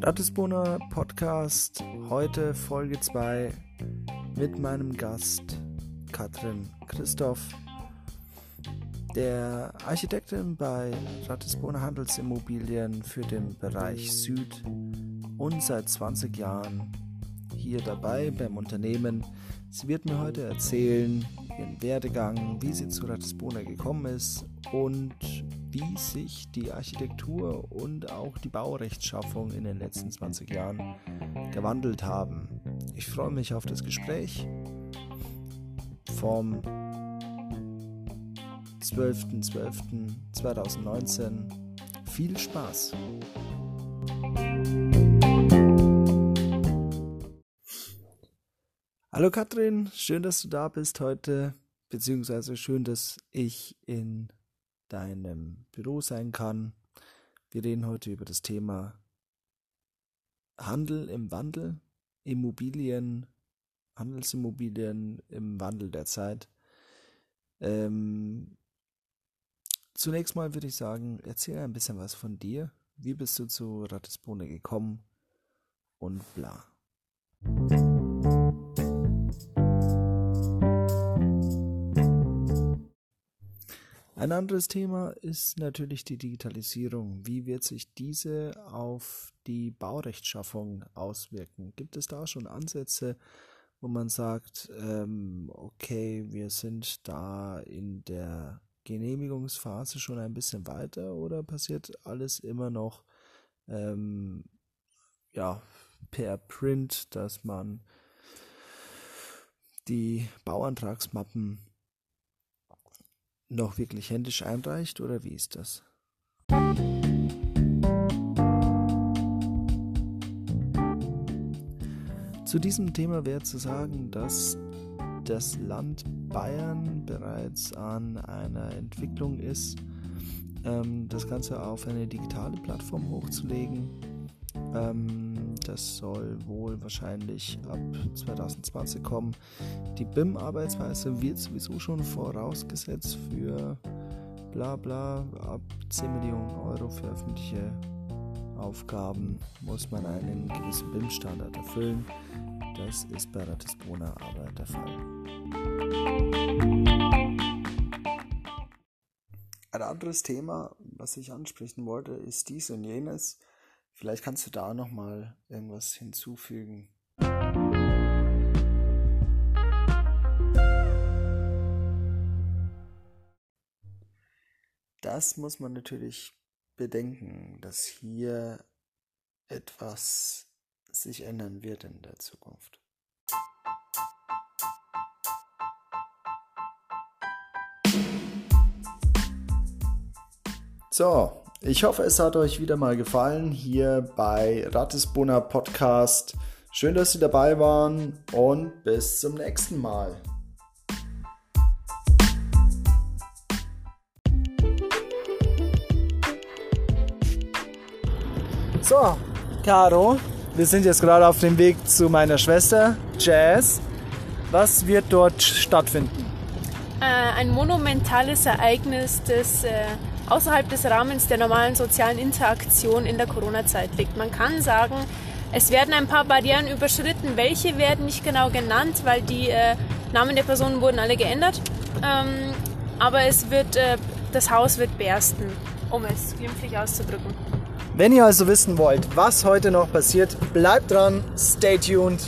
Ratisboner Podcast, heute Folge 2 mit meinem Gast Katrin Christoph, der Architektin bei Ratisboner Handelsimmobilien für den Bereich Süd und seit 20 Jahren hier dabei beim Unternehmen. Sie wird mir heute erzählen, ihren Werdegang, wie sie zu Ratisbona gekommen ist und wie sich die Architektur und auch die Baurechtschaffung in den letzten 20 Jahren gewandelt haben. Ich freue mich auf das Gespräch vom 12.12.2019. Viel Spaß! Hallo Katrin, schön, dass du da bist heute, beziehungsweise schön, dass ich in deinem Büro sein kann. Wir reden heute über das Thema Handel im Wandel, Immobilien, Handelsimmobilien im Wandel der Zeit. Ähm, zunächst mal würde ich sagen, erzähl ein bisschen was von dir. Wie bist du zu Ratisbone gekommen? Und bla. Ein anderes Thema ist natürlich die Digitalisierung. Wie wird sich diese auf die Baurechtschaffung auswirken? Gibt es da schon Ansätze, wo man sagt, ähm, okay, wir sind da in der Genehmigungsphase schon ein bisschen weiter oder passiert alles immer noch ähm, ja, per Print, dass man die Bauantragsmappen noch wirklich händisch einreicht oder wie ist das? Zu diesem Thema wäre zu sagen, dass das Land Bayern bereits an einer Entwicklung ist, ähm, das Ganze auf eine digitale Plattform hochzulegen. Das soll wohl wahrscheinlich ab 2020 kommen. Die BIM-Arbeitsweise wird sowieso schon vorausgesetzt für bla bla. Ab 10 Millionen Euro für öffentliche Aufgaben muss man einen gewissen BIM-Standard erfüllen. Das ist bei Ratisbona aber der Fall. Ein anderes Thema, was ich ansprechen wollte, ist dies und jenes. Vielleicht kannst du da noch mal irgendwas hinzufügen. Das muss man natürlich bedenken, dass hier etwas sich ändern wird in der Zukunft. So, ich hoffe, es hat euch wieder mal gefallen hier bei Ratisbona Podcast. Schön, dass Sie dabei waren und bis zum nächsten Mal. So, Caro, wir sind jetzt gerade auf dem Weg zu meiner Schwester, Jazz. Was wird dort stattfinden? Äh, ein monumentales Ereignis, das äh, außerhalb des Rahmens der normalen sozialen Interaktion in der Corona-Zeit liegt. Man kann sagen, es werden ein paar Barrieren überschritten. Welche werden nicht genau genannt, weil die äh, Namen der Personen wurden alle geändert. Ähm, aber es wird, äh, das Haus wird bersten, um es glimpflich auszudrücken. Wenn ihr also wissen wollt, was heute noch passiert, bleibt dran, stay tuned.